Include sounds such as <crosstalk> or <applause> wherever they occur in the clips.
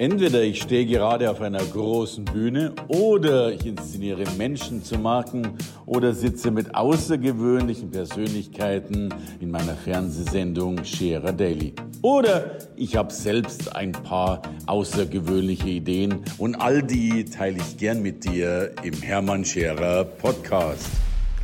Entweder ich stehe gerade auf einer großen Bühne oder ich inszeniere Menschen zu Marken oder sitze mit außergewöhnlichen Persönlichkeiten in meiner Fernsehsendung Scherer Daily. Oder ich habe selbst ein paar außergewöhnliche Ideen und all die teile ich gern mit dir im Hermann Scherer Podcast.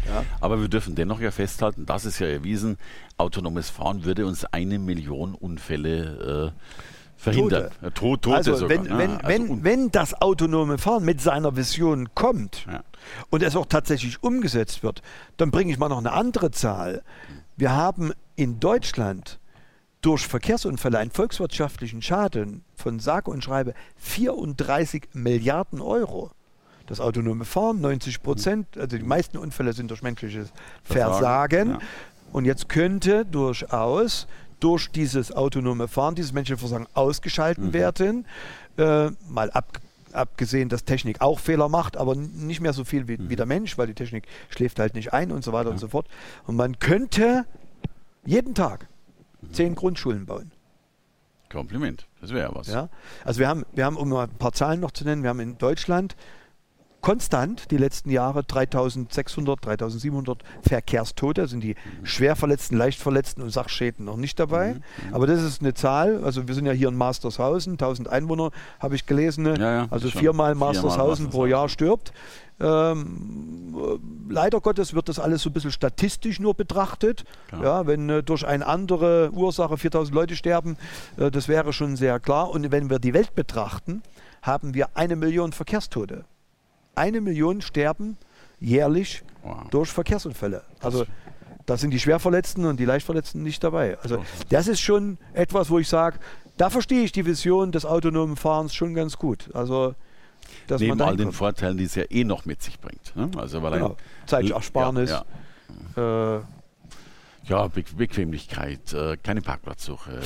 Ja. Aber wir dürfen dennoch ja festhalten, das ist ja erwiesen, autonomes Fahren würde uns eine Million Unfälle äh, verhindern. Tote. Tod, Tote also, sogar. Wenn, wenn, also wenn, wenn das autonome Fahren mit seiner Vision kommt ja. und es auch tatsächlich umgesetzt wird, dann bringe ich mal noch eine andere Zahl. Wir haben in Deutschland durch Verkehrsunfälle einen volkswirtschaftlichen Schaden von sage und schreibe 34 Milliarden Euro. Das autonome Fahren, 90 Prozent, also die meisten Unfälle sind durch menschliches Versagen. Versagen. Ja. Und jetzt könnte durchaus durch dieses autonome Fahren, dieses Menschenversagen ausgeschalten mhm. werden. Äh, mal ab, abgesehen, dass Technik auch Fehler macht, aber nicht mehr so viel wie, mhm. wie der Mensch, weil die Technik schläft halt nicht ein und so weiter ja. und so fort. Und man könnte jeden Tag mhm. zehn Grundschulen bauen. Kompliment, das wäre was. Ja? Also wir haben, wir haben, um mal ein paar Zahlen noch zu nennen, wir haben in Deutschland konstant die letzten Jahre 3600, 3700 Verkehrstote, sind die Schwerverletzten, Leichtverletzten und Sachschäden noch nicht dabei. Mhm. mhm. Aber das ist eine Zahl, also wir sind ja hier in Mastershausen, 1000 Einwohner habe ich gelesen, ne? ja, ja, also viermal Mastershausen pro Jahr stirbt. Ähm, leider Gottes wird das alles so ein bisschen statistisch nur betrachtet. Klar. Ja, wenn äh, durch eine andere Ursache 4000 Leute sterben, äh, das wäre schon sehr klar. Und wenn wir die Welt betrachten, haben wir eine Million Verkehrstote eine Million sterben jährlich wow. durch Verkehrsunfälle. Also da sind die Schwerverletzten und die Leichtverletzten nicht dabei. Also das ist schon etwas, wo ich sage, da verstehe ich die Vision des autonomen Fahrens schon ganz gut. Also dass Neben all den Vorteilen, die es ja eh noch mit sich bringt. Ne? Also weil genau. Zeitersparnis. Ja, ja. Äh, ja, Be Bequemlichkeit, äh, keine Parkplatzsuche.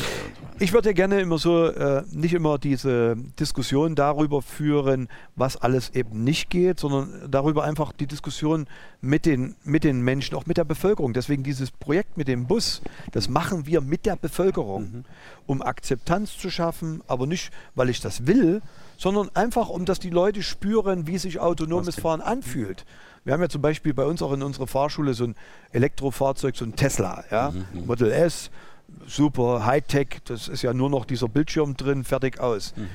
Ich würde gerne immer so, äh, nicht immer diese Diskussion darüber führen, was alles eben nicht geht, sondern darüber einfach die Diskussion mit den, mit den Menschen, auch mit der Bevölkerung. Deswegen dieses Projekt mit dem Bus, das machen wir mit der Bevölkerung, mhm. Um Akzeptanz zu schaffen, aber nicht, weil ich das will, sondern einfach, um dass die Leute spüren, wie sich autonomes Fahren anfühlt. Wir haben ja zum Beispiel bei uns auch in unserer Fahrschule so ein Elektrofahrzeug, so ein Tesla, ja? Mhm. mhm. Model S, super Hightech, das ist ja nur noch dieser Bildschirm drin, fertig aus. Mhm.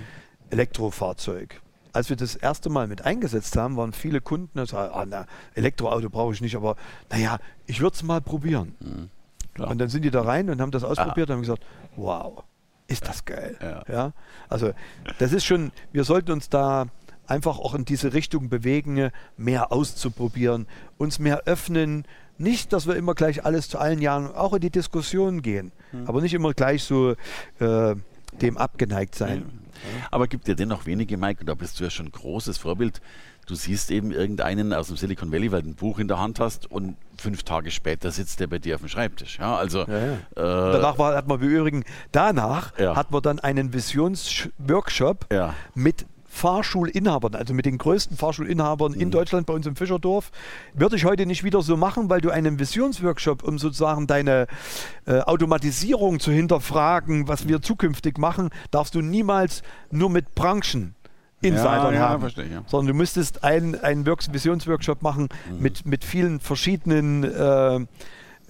Elektrofahrzeug. Als wir das erste Mal mit eingesetzt haben, waren viele Kunden, sagen, ah, na, Elektroauto brauche ich nicht, aber naja, ich würde es mal probieren. Mhm. Und dann sind die da rein und haben das ausprobiert ah. und haben gesagt, wow, ist das geil. Ja. ja. Also das ist schon, wir sollten uns da einfach auch in diese Richtung bewegen, mehr auszuprobieren, uns mehr öffnen. Nicht, dass wir immer gleich alles zu allen Jahren auch in die Diskussion gehen, mhm. aber nicht immer gleich so äh, dem abgeneigt sein. Mhm. Aber gibt ja dennoch wenige, Mike, und da bist du ja schon ein großes Vorbild. Du siehst eben irgendeinen aus dem Silicon Valley, weil du ein Buch in der Hand hast und fünf Tage später sitzt der bei dir auf dem Schreibtisch. Ja, also, ja, ja. Äh, danach war, hat man im Übrigen, danach ja. hat man dann einen Visionsworkshop mit Fahrschulinhabern, also mit den größten Fahrschulinhabern mhm. in Deutschland bei uns im Fischerdorf. Würde ich heute nicht wieder so machen, weil du einen Visionsworkshop, um sozusagen deine äh, Automatisierung zu hinterfragen, was wir zukünftig machen, darfst du niemals nur mit Branchen Insidern ja, ja, haben. Verstehe, ja. Sondern du müsstest einen, einen Visionsworkshop machen mhm. mit, mit vielen verschiedenen äh,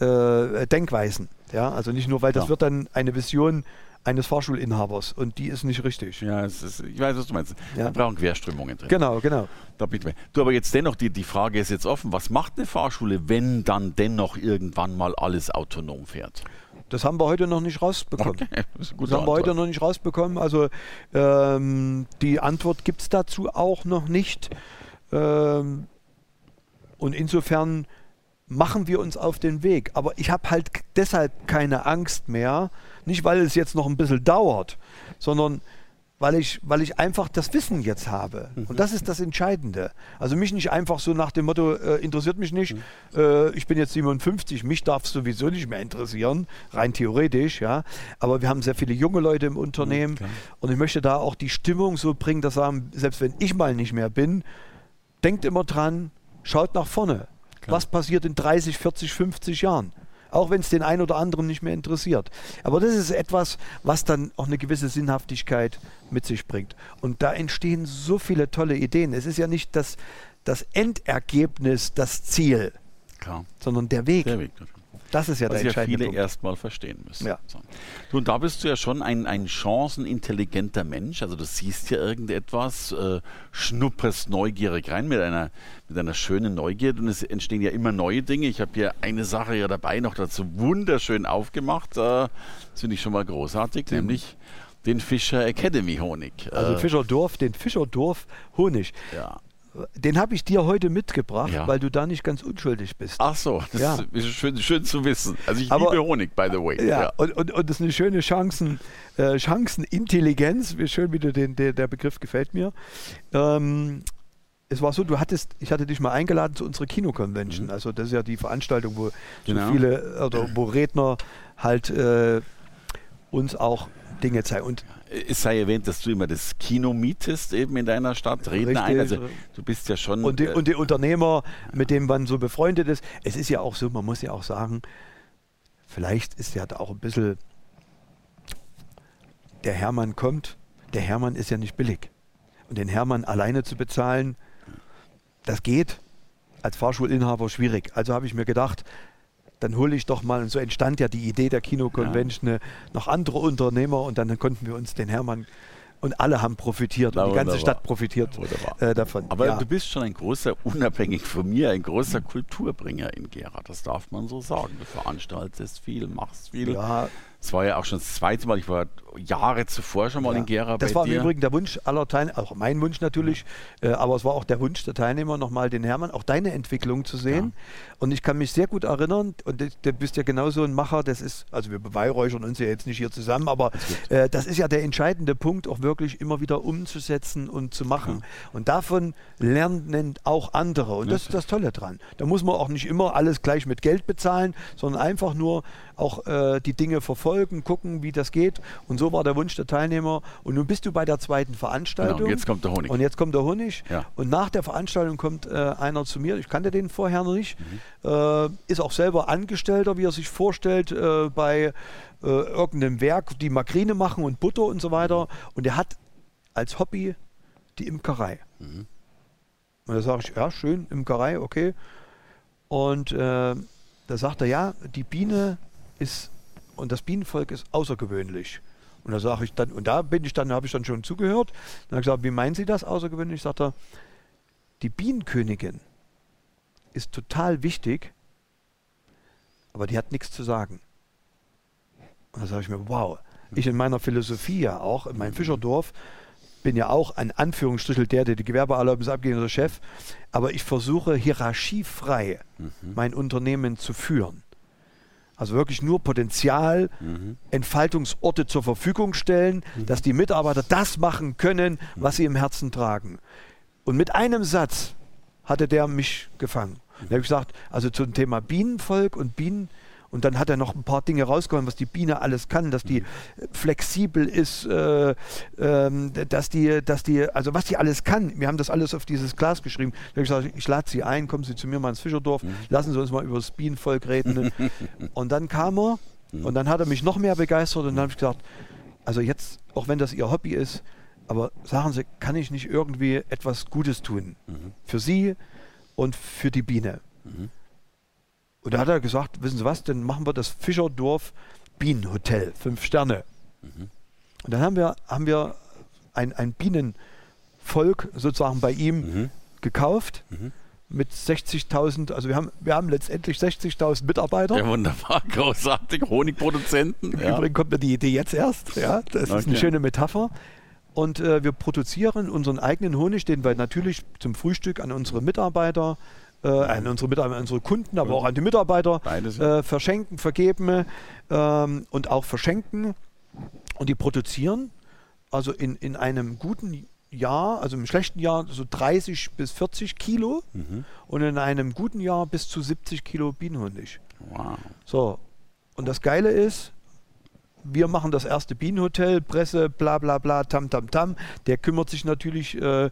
äh, Denkweisen. Ja, also nicht nur, weil das wird dann eine Vision eines Fahrschulinhabers und die ist nicht richtig. Ja, ist, ich weiß, was du meinst. Ja. Wir brauchen Querströmungen drin. Genau, genau. Da bitte du, aber jetzt dennoch, die, die Frage ist jetzt offen, was macht eine Fahrschule, wenn dann dennoch irgendwann mal alles autonom fährt? Das haben wir heute noch nicht rausbekommen. Okay, <laughs> das, das haben Antwort. wir heute noch nicht rausbekommen. Also ähm, die Antwort gibt es dazu auch noch nicht. Ähm, und insofern machen wir uns auf den Weg. Aber ich habe halt deshalb keine Angst mehr, nicht, weil es jetzt noch ein bisschen dauert, sondern weil ich, weil ich einfach das Wissen jetzt habe. Mhm. Und das ist das Entscheidende. Also mich nicht einfach so nach dem Motto, äh, interessiert mich nicht, mhm. äh, ich bin jetzt 57, mich darf es sowieso nicht mehr interessieren, rein theoretisch, ja. Aber wir haben sehr viele junge Leute im Unternehmen mhm, und ich möchte da auch die Stimmung so bringen, dass sagen, selbst wenn ich mal nicht mehr bin, denkt immer dran, schaut nach vorne. Klar. Was passiert in 30, 40, 50 Jahren? Auch wenn es den einen oder anderen nicht mehr interessiert. Aber das ist etwas, was dann auch eine gewisse Sinnhaftigkeit mit sich bringt. Und da entstehen so viele tolle Ideen. Es ist ja nicht das, das Endergebnis, das Ziel, Klar. sondern der Weg. Der Weg. Das ist ja Was der ja viele Punkt. erstmal verstehen müssen. Ja. So. Du, und da bist du ja schon ein, ein chancenintelligenter Mensch. Also du siehst ja irgendetwas, äh, schnupperst neugierig rein mit einer, mit einer schönen Neugierde und es entstehen ja immer neue Dinge. Ich habe hier eine Sache ja dabei noch dazu wunderschön aufgemacht. Äh, das finde ich schon mal großartig, nämlich den Fischer Academy Honig. Also Äh, Fischerdorf, den Fischerdorf Honig. ja. Den habe ich dir heute mitgebracht, Ja. weil du da nicht ganz unschuldig bist. Ach so, das Ja. ist schön, schön zu wissen. Also ich Aber- liebe Honig, by the way. Ja, Und, und, und das ist eine schöne Chancen, äh, Chancenintelligenz. Wie schön, wie du den, der, der Begriff gefällt mir. Ähm, es war so, du hattest, ich hatte dich mal eingeladen zu unserer Kino-Convention. Also das ist ja die Veranstaltung, wo Genau. so viele, oder wo Redner halt äh, uns auch Dinge zeigen. Und Es sei erwähnt, dass du immer das Kino mietest eben in deiner Stadt, Redner ein. Also du bist ja schon. Und die, äh, und die Unternehmer, mit denen man so befreundet ist. Es ist ja auch so, man muss ja auch sagen, vielleicht ist ja da auch ein bisschen, der Hermann kommt, der Hermann ist ja nicht billig. Und den Hermann alleine zu bezahlen, das geht als Fahrschulinhaber schwierig. Also habe ich mir gedacht, dann hole ich doch mal, und so entstand ja die Idee der Kino-Convention, äh, noch andere Unternehmer und dann konnten wir uns den Hermann und alle haben profitiert Na, und die ganze wunderbar. Stadt profitiert äh, davon. aber ja. du bist schon ein großer, unabhängig von mir, ein großer Kulturbringer in Gera. Das darf man so sagen. Du veranstaltest viel, machst viel. ja, Es war ja auch schon das zweite Mal, ich war Jahre zuvor schon mal Ja. in Gera Das war im. Übrigen der Wunsch aller Teilnehmer, auch mein Wunsch natürlich, äh, aber es war auch der Wunsch der Teilnehmer, nochmal den Hermann, auch deine Entwicklung zu sehen. Und ich kann mich sehr gut erinnern, und du- bist ja genauso ein Macher, das ist, also wir beweihräuchern uns ja jetzt nicht hier zusammen, aber äh, das ist ja der entscheidende Punkt, auch wirklich immer wieder umzusetzen und zu machen. Und davon lernen auch andere. Und das ist das Tolle dran. Da muss man auch nicht immer alles gleich mit Geld bezahlen, sondern einfach nur auch äh, die Dinge verfolgen, gucken, wie das geht. Und so war der Wunsch der Teilnehmer. Und nun bist du bei der zweiten Veranstaltung. Genau, und jetzt kommt der Honig. Und jetzt kommt der Honig. Ja. Und nach der Veranstaltung kommt äh, einer zu mir. Ich kannte den vorher noch nicht. Mhm. Äh, ist auch selber Angestellter, wie er sich vorstellt, äh, bei äh, irgendeinem Werk, die Makrine machen und Butter und so weiter. Und er hat als Hobby die Imkerei. Mhm. Und da sage ich, ja, schön, Imkerei, okay. Und äh, da sagt er, ja, die Biene ist und das Bienenvolk ist außergewöhnlich. Und da sage ich dann, und da bin ich dann, habe ich dann schon zugehört. Dann habe ich gesagt, wie meinen Sie das außergewöhnlich? Sagt er, die Bienenkönigin ist total wichtig, aber die hat nichts zu sagen. Und da sage ich mir, wow, ich in meiner Philosophie ja auch, in meinem Fischerdorf, bin ja auch ein Anführungsstrichel der, der die Gewerbeerlaubnis abgeht, der Chef, aber ich versuche hierarchiefrei mein Unternehmen zu führen. Also wirklich nur Potenzial, Entfaltungsorte zur Verfügung stellen, dass die Mitarbeiter das machen können, was sie im Herzen tragen. Und mit einem Satz hatte der mich gefangen. Da habe ich gesagt, also zum Thema Bienenvolk und Bienen, und dann hat er noch ein paar Dinge rausgehauen, was die Biene alles kann, dass die flexibel ist, äh, ähm, dass die, dass die, also was die alles kann. Wir haben das alles auf dieses Glas geschrieben. Da habe ich gesagt, ich lade Sie ein, kommen Sie zu mir mal ins Fischerdorf, lassen Sie uns mal über das Bienenvolk reden. <laughs> und dann kam er und dann hat er mich noch mehr begeistert und dann habe ich gesagt, also jetzt, auch wenn das Ihr Hobby ist, aber sagen Sie, kann ich nicht irgendwie etwas Gutes tun für Sie und für die Biene? Und da hat er gesagt, wissen Sie was, dann machen wir das Fischerdorf Bienenhotel, fünf Sterne. Und dann haben wir, haben wir ein, ein Bienenvolk sozusagen bei ihm gekauft mit 60.000, also wir haben, wir haben letztendlich 60.000 Mitarbeiter. Ja, wunderbar, <laughs> großartig. Honigproduzenten. Im Ja. Übrigen kommt mir die Idee jetzt erst. Ja, das ist Okay. eine schöne Metapher. Und äh, wir produzieren unseren eigenen Honig, den wir natürlich zum Frühstück an unsere Mitarbeiter, äh, an unsere an unsere Kunden, aber auch an die Mitarbeiter äh, verschenken, vergeben ähm, und auch verschenken. Und die produzieren also in, in einem guten Jahr, also im schlechten Jahr so 30 bis 40 Kilo Mhm. und in einem guten Jahr bis zu 70 Kilo Bienenhonig. Wow. So, und das Geile ist, wir machen das erste Bienenhotel, Presse, bla bla bla, tam tam tam. Der kümmert sich natürlich äh,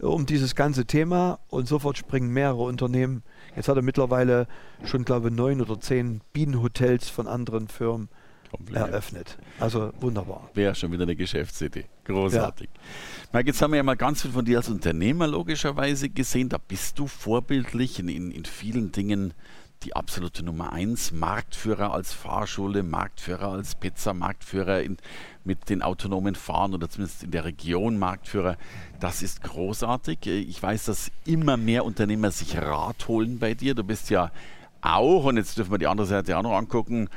um dieses ganze Thema und sofort springen mehrere Unternehmen Jetzt hat er mittlerweile schon, glaube ich, neun oder zehn Bienenhotels von anderen Firmen eröffnet. Also wunderbar. Wäre schon wieder eine Geschäftsidee. Großartig. Ja. Mike, jetzt haben wir ja mal ganz viel von dir als Unternehmer logischerweise gesehen. Da bist du vorbildlich in, in, in vielen Dingen die absolute Nummer eins. Marktführer als Fahrschule, Marktführer als Pizza, Marktführer in, mit den autonomen Fahren oder zumindest in der Region Marktführer. Das ist großartig. Ich weiß, dass immer mehr Unternehmer sich Rat holen bei dir. Du bist ja auch, und jetzt dürfen wir die andere Seite auch noch angucken,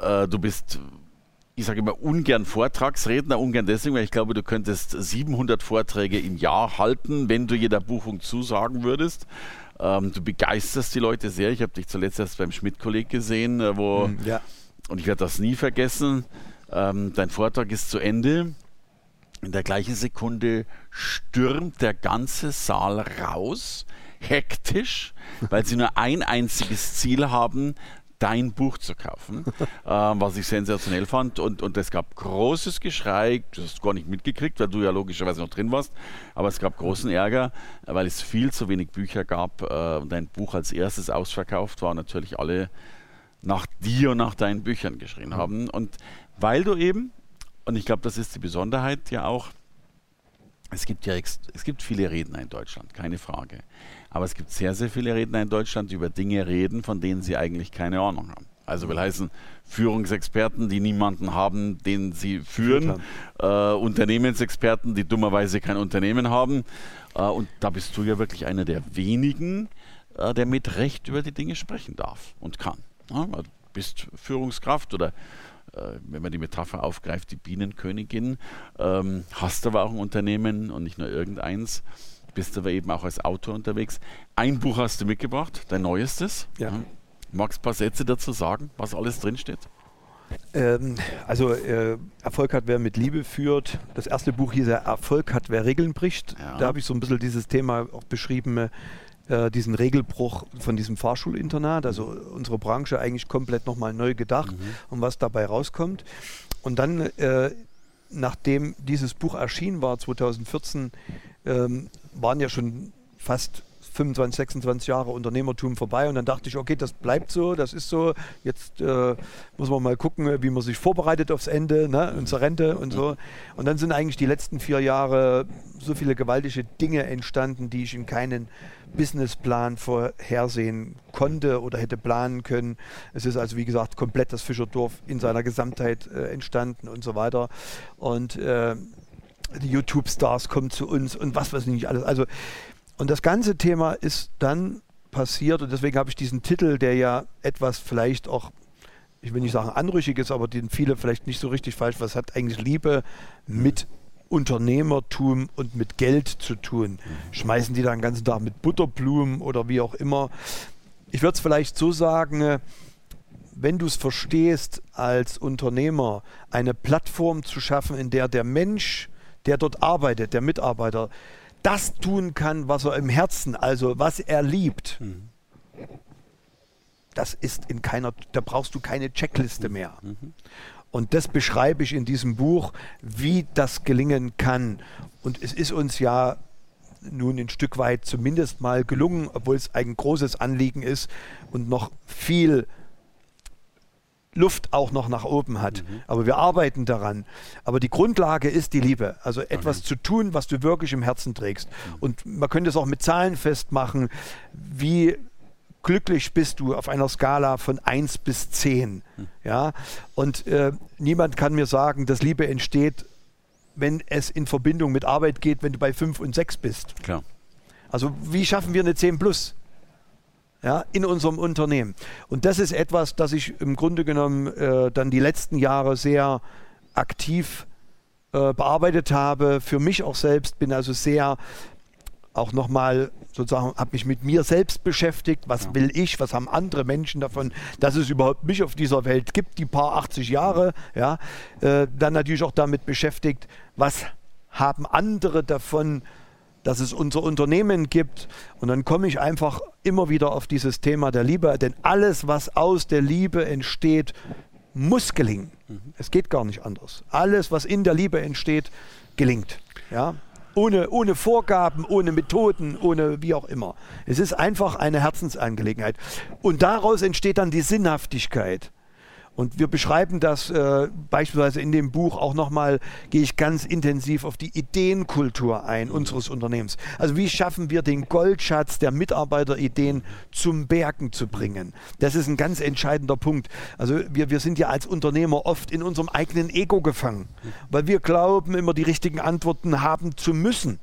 äh, du bist ich sage immer ungern Vortragsredner, ungern deswegen, weil ich glaube, du könntest 700 Vorträge im Jahr halten, wenn du jeder Buchung zusagen würdest. Ähm, du begeisterst die Leute sehr. Ich habe dich zuletzt erst beim Schmidt-Kolleg gesehen, äh, wo, mhm, ja. und ich werde das nie vergessen. Ähm, dein Vortrag ist zu Ende. In der gleichen Sekunde stürmt der ganze Saal raus, hektisch, weil sie nur ein einziges Ziel haben, dein Buch zu kaufen, <laughs> äh, was ich sensationell fand. Und, und es gab großes Geschrei, du hast gar nicht mitgekriegt, weil du ja logischerweise noch drin warst, aber es gab großen Ärger, weil es viel zu wenig Bücher gab äh, und dein Buch als erstes ausverkauft war und natürlich alle nach dir und nach deinen Büchern geschrien haben. Und weil du eben, und ich glaube, das ist die Besonderheit ja auch, es gibt ja es gibt viele Redner in Deutschland, keine Frage. Aber es gibt sehr, sehr viele Redner in Deutschland, die über Dinge reden, von denen sie eigentlich keine Ahnung haben. Also will heißen Führungsexperten, die niemanden haben, den sie führen, äh, Unternehmensexperten, die dummerweise kein Unternehmen haben. Äh, und da bist du ja wirklich einer der wenigen, äh, der mit Recht über die Dinge sprechen darf und kann. Ja, du bist Führungskraft oder wenn man die Metapher aufgreift, die Bienenkönigin, ähm, hast aber auch ein Unternehmen und nicht nur irgendeins bist aber eben auch als Autor unterwegs. Ein Buch hast du mitgebracht, dein neuestes. Ja. Magst du ein paar Sätze dazu sagen, was alles drinsteht? Ähm, also äh, Erfolg hat, wer mit Liebe führt. Das erste Buch hieß ja Erfolg hat, wer Regeln bricht. Ja. Da habe ich so ein bisschen dieses Thema auch beschrieben, äh, diesen Regelbruch von diesem Fahrschulinternat. Also unsere Branche eigentlich komplett nochmal neu gedacht mhm. und was dabei rauskommt. Und dann, äh, nachdem dieses Buch erschienen war, 2014, ähm, waren ja schon fast 25, 26 Jahre Unternehmertum vorbei und dann dachte ich, okay, das bleibt so, das ist so. Jetzt äh, muss man mal gucken, wie man sich vorbereitet aufs Ende ne, und zur Rente und so. Und dann sind eigentlich die letzten vier Jahre so viele gewaltige Dinge entstanden, die ich in keinen Businessplan vorhersehen konnte oder hätte planen können. Es ist also, wie gesagt, komplett das Fischerdorf in seiner Gesamtheit äh, entstanden und so weiter. Und äh, die YouTube-Stars kommen zu uns und was weiß ich nicht alles. Also, und das ganze Thema ist dann passiert und deswegen habe ich diesen Titel, der ja etwas vielleicht auch, ich will nicht sagen anrüchig ist, aber den viele vielleicht nicht so richtig falsch, was hat eigentlich Liebe mit Unternehmertum und mit Geld zu tun? Schmeißen die da den ganzen Tag mit Butterblumen oder wie auch immer? Ich würde es vielleicht so sagen, wenn du es verstehst, als Unternehmer eine Plattform zu schaffen, in der der Mensch der dort arbeitet, der Mitarbeiter, das tun kann, was er im Herzen, also was er liebt. Mhm. Das ist in keiner, da brauchst du keine Checkliste mhm. mehr. Mhm. Und das beschreibe ich in diesem Buch, wie das gelingen kann. Und es ist uns ja nun ein Stück weit zumindest mal gelungen, obwohl es ein großes Anliegen ist und noch viel Luft auch noch nach oben hat. Mhm. Aber wir arbeiten daran. Aber die Grundlage ist die Liebe. Also etwas okay. zu tun, was du wirklich im Herzen trägst. Mhm. Und man könnte es auch mit Zahlen festmachen. Wie glücklich bist du auf einer Skala von 1 bis 10? Mhm. Ja? Und äh, niemand kann mir sagen, dass Liebe entsteht, wenn es in Verbindung mit Arbeit geht, wenn du bei 5 und 6 bist. Klar. Also wie schaffen wir eine 10 plus? Ja, in unserem Unternehmen. Und das ist etwas, das ich im Grunde genommen äh, dann die letzten Jahre sehr aktiv äh, bearbeitet habe. Für mich auch selbst bin also sehr auch nochmal sozusagen, habe mich mit mir selbst beschäftigt. Was ja. will ich? Was haben andere Menschen davon, dass es überhaupt mich auf dieser Welt gibt, die paar 80 Jahre? Ja, äh, dann natürlich auch damit beschäftigt, was haben andere davon, dass es unser Unternehmen gibt. Und dann komme ich einfach immer wieder auf dieses Thema der Liebe, denn alles, was aus der Liebe entsteht, muss gelingen. Mhm. Es geht gar nicht anders. Alles, was in der Liebe entsteht, gelingt. Ja? Ohne, ohne Vorgaben, ohne Methoden, ohne wie auch immer. Es ist einfach eine Herzensangelegenheit. Und daraus entsteht dann die Sinnhaftigkeit. Und wir beschreiben das äh, beispielsweise in dem Buch auch nochmal, gehe ich ganz intensiv auf die Ideenkultur ein unseres Unternehmens. Also wie schaffen wir den Goldschatz der Mitarbeiterideen zum Bergen zu bringen? Das ist ein ganz entscheidender Punkt. Also wir, wir sind ja als Unternehmer oft in unserem eigenen Ego gefangen, weil wir glauben, immer die richtigen Antworten haben zu müssen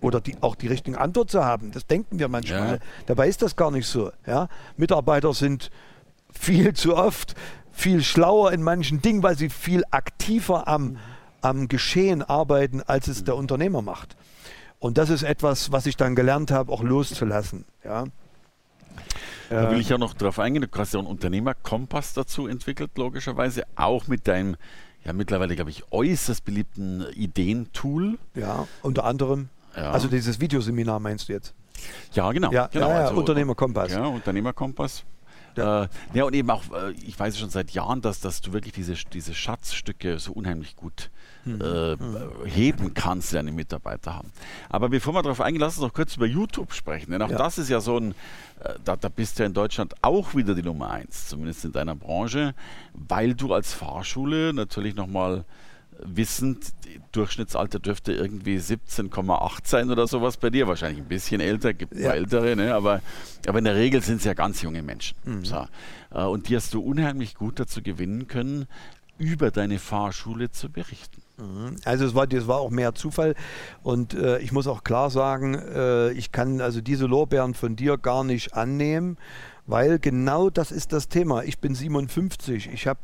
oder die, auch die richtigen Antworten zu haben. Das denken wir manchmal. Ja. Dabei ist das gar nicht so. Ja? Mitarbeiter sind viel zu oft viel schlauer in manchen Dingen, weil sie viel aktiver am, am Geschehen arbeiten, als es der Unternehmer macht. Und das ist etwas, was ich dann gelernt habe, auch loszulassen. Ja. Da will ich ja noch darauf eingehen, du hast ja einen Unternehmerkompass dazu entwickelt, logischerweise, auch mit deinem ja mittlerweile, glaube ich, äußerst beliebten Ideentool. Ja, unter anderem. Ja. Also dieses Videoseminar meinst du jetzt? Ja, genau. Ja, genau. Ja, ja, also, Unternehmerkompass. Ja, Unternehmerkompass. Ja. Äh, ja, und eben auch, äh, ich weiß schon seit Jahren, dass, dass du wirklich diese, diese Schatzstücke so unheimlich gut hm. äh, hm. heben kannst, die deine Mitarbeiter haben. Aber bevor wir darauf eingehen, lass uns noch kurz über YouTube sprechen. Denn auch ja. das ist ja so ein, äh, da, da bist du ja in Deutschland auch wieder die Nummer eins, zumindest in deiner Branche, weil du als Fahrschule natürlich nochmal wissend, Durchschnittsalter dürfte irgendwie 17,8 sein oder sowas bei dir. Wahrscheinlich ein bisschen älter, gibt ja. ältere, ne? aber, aber in der Regel sind es ja ganz junge Menschen. Mhm. So. Äh, und die hast du unheimlich gut dazu gewinnen können, über deine Fahrschule zu berichten. Mhm. Also es war, das war auch mehr Zufall und äh, ich muss auch klar sagen, äh, ich kann also diese Lorbeeren von dir gar nicht annehmen, weil genau das ist das Thema. Ich bin 57, ich habe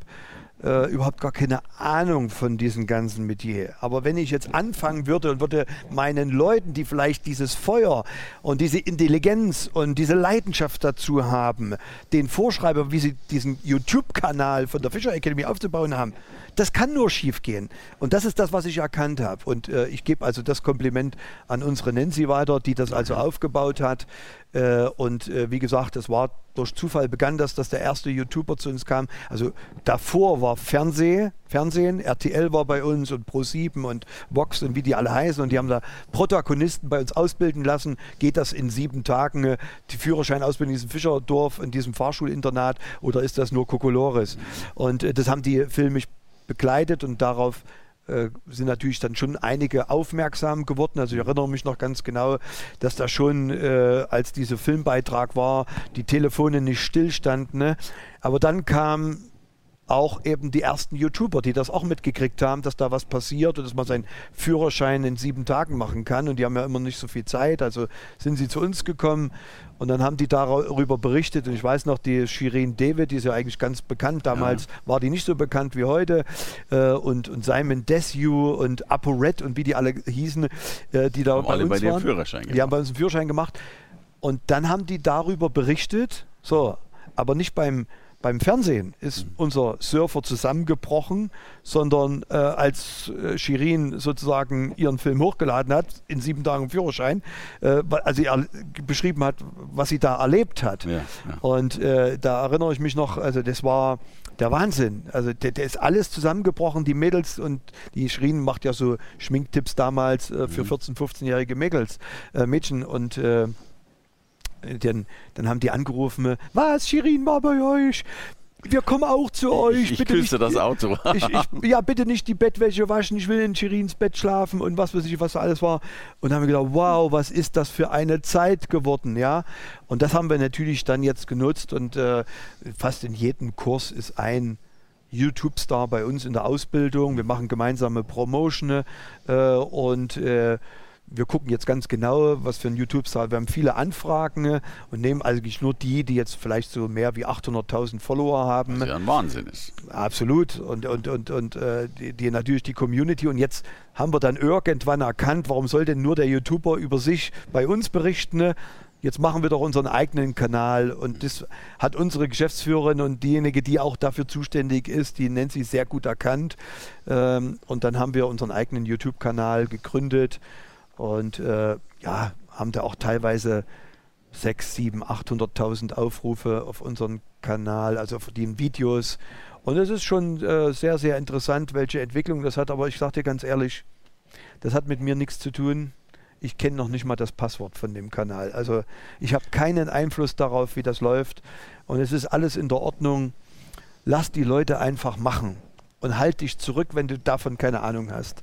äh, überhaupt gar keine Ahnung von diesem ganzen Metier. Aber wenn ich jetzt anfangen würde und würde meinen Leuten, die vielleicht dieses Feuer und diese Intelligenz und diese Leidenschaft dazu haben, den vorschreiben, wie sie diesen YouTube-Kanal von der Fischer Academy aufzubauen haben, das kann nur schief gehen. Und das ist das, was ich erkannt habe. Und äh, ich gebe also das Kompliment an unsere Nancy weiter, die das also aufgebaut hat. Äh, und äh, wie gesagt, es war durch Zufall begann das, dass der erste YouTuber zu uns kam. Also davor war Fernseh, Fernsehen, RTL war bei uns und Pro7 und Vox und wie die alle heißen. Und die haben da Protagonisten bei uns ausbilden lassen. Geht das in sieben Tagen, äh, die Führerscheinausbildung in diesem Fischerdorf, in diesem Fahrschulinternat oder ist das nur Kokolores? Und äh, das haben die filmisch begleitet und darauf äh, sind natürlich dann schon einige aufmerksam geworden. Also ich erinnere mich noch ganz genau, dass da schon, äh, als dieser Filmbeitrag war, die Telefone nicht stillstanden. Ne? Aber dann kam auch eben die ersten YouTuber, die das auch mitgekriegt haben, dass da was passiert und dass man seinen Führerschein in sieben Tagen machen kann. Und die haben ja immer nicht so viel Zeit. Also sind sie zu uns gekommen und dann haben die darüber berichtet. Und ich weiß noch, die Shirin David, die ist ja eigentlich ganz bekannt. Damals ja. war die nicht so bekannt wie heute. Äh, und, und Simon Desue und ApoRed und wie die alle hießen, äh, die da haben bei alle uns bei waren. Führerschein gemacht. Die haben bei uns einen Führerschein gemacht. Und dann haben die darüber berichtet. So, aber nicht beim beim Fernsehen ist mhm. unser Surfer zusammengebrochen, sondern äh, als äh, Shirin sozusagen ihren Film hochgeladen hat, in sieben Tagen Führerschein, äh, also sie beschrieben hat, was sie da erlebt hat. Ja, ja. Und äh, da erinnere ich mich noch, also das war der Wahnsinn. Also der, der, ist alles zusammengebrochen, die Mädels und die Shirin macht ja so Schminktipps damals äh, für mhm. 14-, 15-jährige Mädels, äh, Mädchen und dann, dann haben die angerufen, was, Shirin war bei euch? wir kommen auch zu euch. Ich, bitte küsse das Auto. <laughs> ich, ich, ja, bitte nicht die Bettwäsche waschen, ich will in Shirins Bett schlafen und was weiß ich, was da alles war. Und dann haben wir gedacht, wow, was ist das für eine Zeit geworden, ja. Und das haben wir natürlich dann jetzt genutzt und äh, fast in jedem Kurs ist ein YouTube-Star bei uns in der Ausbildung. Wir machen gemeinsame Promotion äh, und äh, wir gucken jetzt ganz genau, was für ein YouTube-Star. Wir haben viele Anfragen und nehmen eigentlich nur die, die jetzt vielleicht so mehr wie 800.000 Follower haben. Was ja ein Wahnsinn ist. Absolut. Und, und, und, und äh, die, die, natürlich die Community. Und jetzt haben wir dann irgendwann erkannt, warum soll denn nur der YouTuber über sich bei uns berichten? Jetzt machen wir doch unseren eigenen Kanal. Und das hat unsere Geschäftsführerin und diejenige, die auch dafür zuständig ist, die nennt sie sehr gut erkannt. Ähm, und dann haben wir unseren eigenen YouTube-Kanal gegründet und äh, ja, haben da auch teilweise 6, 7, 800.000 Aufrufe auf unseren Kanal, also auf den Videos. Und es ist schon äh, sehr, sehr interessant, welche Entwicklung das hat. Aber ich sage dir ganz ehrlich, das hat mit mir nichts zu tun. ich kenne noch nicht mal das Passwort von dem Kanal. Also ich habe keinen Einfluss darauf, wie das läuft. Und es ist alles in der Ordnung. Lass die Leute einfach machen und halt dich zurück, wenn du davon keine Ahnung hast.